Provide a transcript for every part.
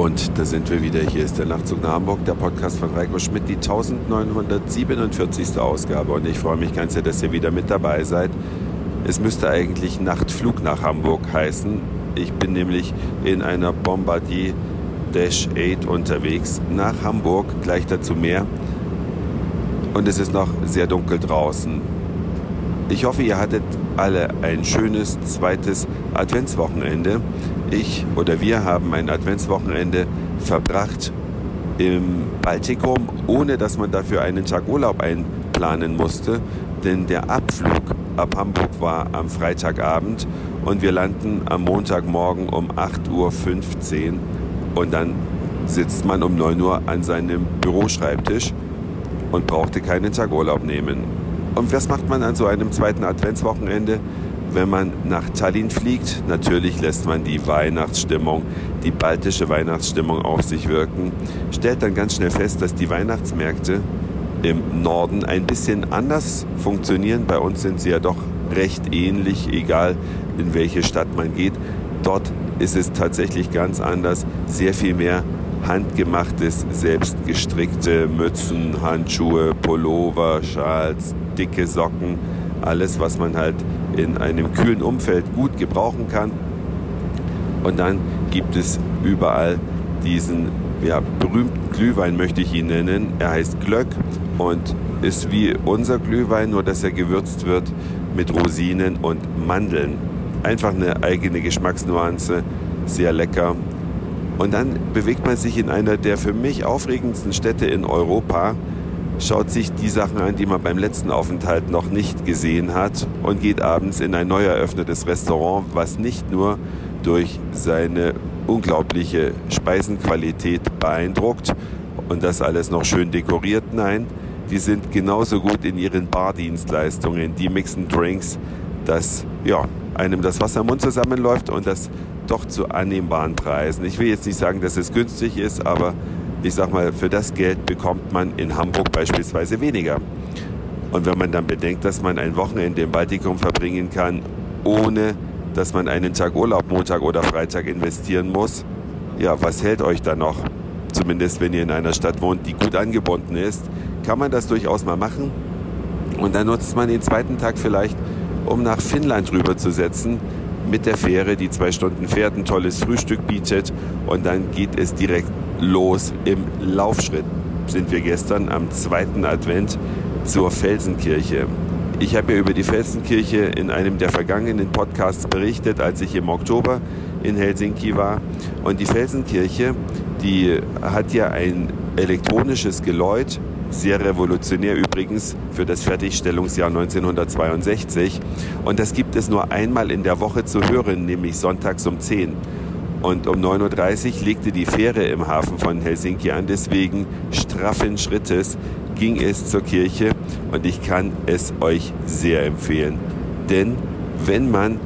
Und da sind wir wieder. Hier ist der Nachtzug nach Hamburg, der Podcast von Reiko Schmidt, die 1947. Ausgabe. Und ich freue mich ganz sehr, dass ihr wieder mit dabei seid. Es müsste eigentlich Nachtflug nach Hamburg heißen. Ich bin nämlich in einer Bombardier Dash 8 unterwegs nach Hamburg, gleich dazu mehr. Und es ist noch sehr dunkel draußen. Ich hoffe, ihr hattet alle ein schönes zweites Adventswochenende. Ich oder wir haben ein Adventswochenende verbracht im Baltikum, ohne dass man dafür einen Tag Urlaub einplanen musste, denn der Abflug ab Hamburg war am Freitagabend und wir landen am Montagmorgen um 8.15 Uhr und dann sitzt man um 9 Uhr an seinem Büroschreibtisch und brauchte keinen Tag Urlaub nehmen. Und was macht man an so einem zweiten Adventswochenende? Wenn man nach Tallinn fliegt. Natürlich lässt man die Weihnachtsstimmung, die baltische Weihnachtsstimmung auf sich wirken, stellt dann ganz schnell fest, dass die Weihnachtsmärkte im Norden ein bisschen anders funktionieren. Bei uns sind sie ja doch recht ähnlich, egal in welche Stadt man geht. Dort ist es tatsächlich ganz anders, sehr viel mehr handgemachtes, selbstgestrickte Mützen, Handschuhe, Pullover, Schals, dicke Socken, alles, was man halt in einem kühlen Umfeld gut gebrauchen kann. Und dann gibt es überall diesen ja, berühmten Glühwein, möchte ich ihn nennen. Er heißt Glöck und ist wie unser Glühwein, nur dass er gewürzt wird mit Rosinen und Mandeln. Einfach eine eigene Geschmacksnuance, sehr lecker. Und dann bewegt man sich in einer der für mich aufregendsten Städte in Europa, schaut sich die Sachen an, die man beim letzten Aufenthalt noch nicht gesehen hat und geht abends in ein neu eröffnetes Restaurant, was nicht nur durch seine unglaubliche Speisenqualität beeindruckt und das alles noch schön dekoriert, nein, die sind genauso gut in ihren Bardienstleistungen, die mixen Drinks, dass ja, einem das Wasser im Mund zusammenläuft und das doch zu annehmbaren Preisen. Ich will jetzt nicht sagen, dass es günstig ist, aber ich sag mal, für das Geld bekommt man in Hamburg beispielsweise weniger. Und wenn man dann bedenkt, dass man ein Wochenende im Baltikum verbringen kann, ohne dass man einen Tag Urlaub Montag oder Freitag investieren muss, ja, was hält euch da noch? Zumindest wenn ihr in einer Stadt wohnt, die gut angebunden ist, kann man das durchaus mal machen. Und dann nutzt man den zweiten Tag vielleicht, um nach Finnland rüber zu setzen mit der Fähre, die zwei Stunden fährt, ein tolles Frühstück bietet und dann geht es direkt los im Laufschritt. Sind wir gestern am zweiten Advent zur Felsenkirche. Ich habe ja über die Felsenkirche in einem der vergangenen Podcasts berichtet, als ich im Oktober in Helsinki war. Und die Felsenkirche, die hat ja ein elektronisches Geläut, sehr revolutionär übrigens für das Fertigstellungsjahr 1962. Und das gibt es nur einmal in der Woche zu hören, nämlich sonntags um 10. Und um 9.30 Uhr legte die Fähre im Hafen von Helsinki an. Deswegen straffen Schrittes ging es zur Kirche und ich kann es euch sehr empfehlen. Denn wenn man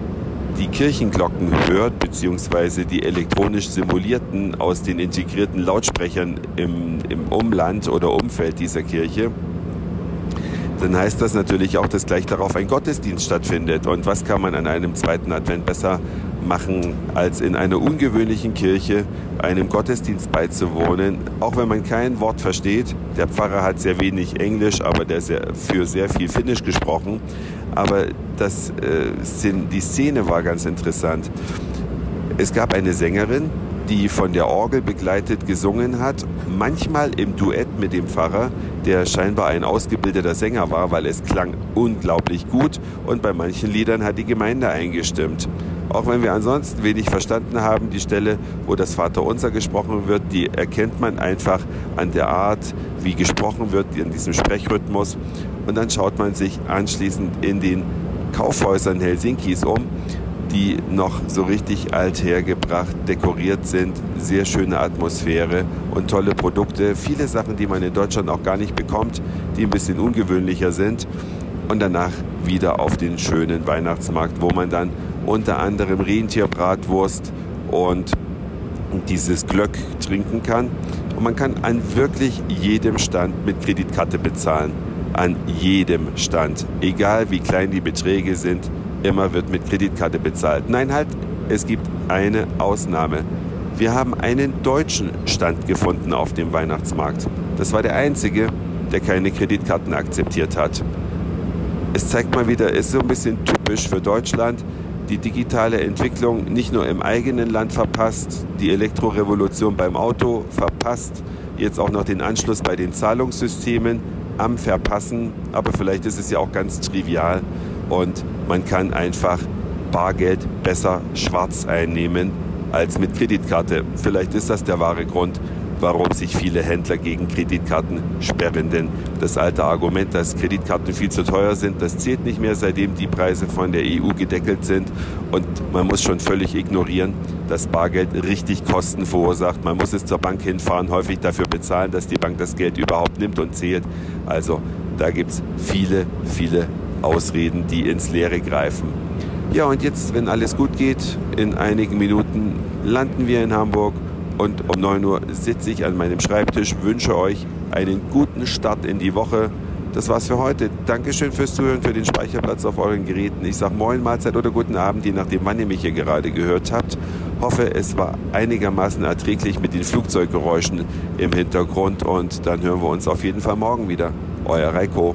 die Kirchenglocken hört, beziehungsweise die elektronisch simulierten aus den integrierten Lautsprechern im, im Umland oder Umfeld dieser Kirche, dann heißt das natürlich auch, dass gleich darauf ein Gottesdienst stattfindet. Und was kann man an einem zweiten Advent besser machen, als in einer ungewöhnlichen Kirche einem Gottesdienst beizuwohnen, auch wenn man kein Wort versteht. Der Pfarrer hat sehr wenig Englisch, aber der sehr, für sehr viel Finnisch gesprochen. Aber das, äh, die Szene war ganz interessant. Es gab eine Sängerin, die von der Orgel begleitet gesungen hat, manchmal im Duett mit dem Pfarrer, der scheinbar ein ausgebildeter Sänger war, weil es klang unglaublich gut und bei manchen Liedern hat die Gemeinde eingestimmt. Auch wenn wir ansonsten wenig verstanden haben, die Stelle, wo das Vaterunser gesprochen wird, die erkennt man einfach an der Art, wie gesprochen wird, in diesem Sprechrhythmus. Und dann schaut man sich anschließend in den Kaufhäusern Helsinkis um die noch so richtig althergebracht, dekoriert sind, sehr schöne Atmosphäre und tolle Produkte. Viele Sachen, die man in Deutschland auch gar nicht bekommt, die ein bisschen ungewöhnlicher sind. Und danach wieder auf den schönen Weihnachtsmarkt, wo man dann unter anderem Rentierbratwurst und dieses Glöck trinken kann. Und man kann an wirklich jedem Stand mit Kreditkarte bezahlen. An jedem Stand. Egal wie klein die Beträge sind, immer wird mit Kreditkarte bezahlt. Nein, halt, es gibt eine Ausnahme. Wir haben einen deutschen Stand gefunden auf dem Weihnachtsmarkt. Das war der einzige, der keine Kreditkarten akzeptiert hat. Es zeigt mal wieder, es ist so ein bisschen typisch für Deutschland, die digitale Entwicklung nicht nur im eigenen Land verpasst, die Elektrorevolution beim Auto verpasst, jetzt auch noch den Anschluss bei den Zahlungssystemen am Verpassen, aber vielleicht ist es ja auch ganz trivial und man kann einfach Bargeld besser schwarz einnehmen als mit Kreditkarte. Vielleicht ist das der wahre Grund, warum sich viele Händler gegen Kreditkarten sperren. Denn das alte Argument, dass Kreditkarten viel zu teuer sind, das zählt nicht mehr, seitdem die Preise von der EU gedeckelt sind. Und man muss schon völlig ignorieren, dass Bargeld richtig Kosten verursacht. Man muss es zur Bank hinfahren, häufig dafür bezahlen, dass die Bank das Geld überhaupt nimmt und zählt. Also da gibt es viele, viele Ausreden, die ins Leere greifen. Ja, und jetzt, wenn alles gut geht, in einigen Minuten landen wir in Hamburg und um 9 Uhr sitze ich an meinem Schreibtisch, wünsche euch einen guten Start in die Woche. Das war's für heute. Dankeschön fürs Zuhören, für den Speicherplatz auf euren Geräten. Ich sage Moin, Mahlzeit oder guten Abend, je nachdem, wann ihr mich hier gerade gehört habt. Hoffe, es war einigermaßen erträglich mit den Flugzeuggeräuschen im Hintergrund und dann hören wir uns auf jeden Fall morgen wieder. Euer Reiko.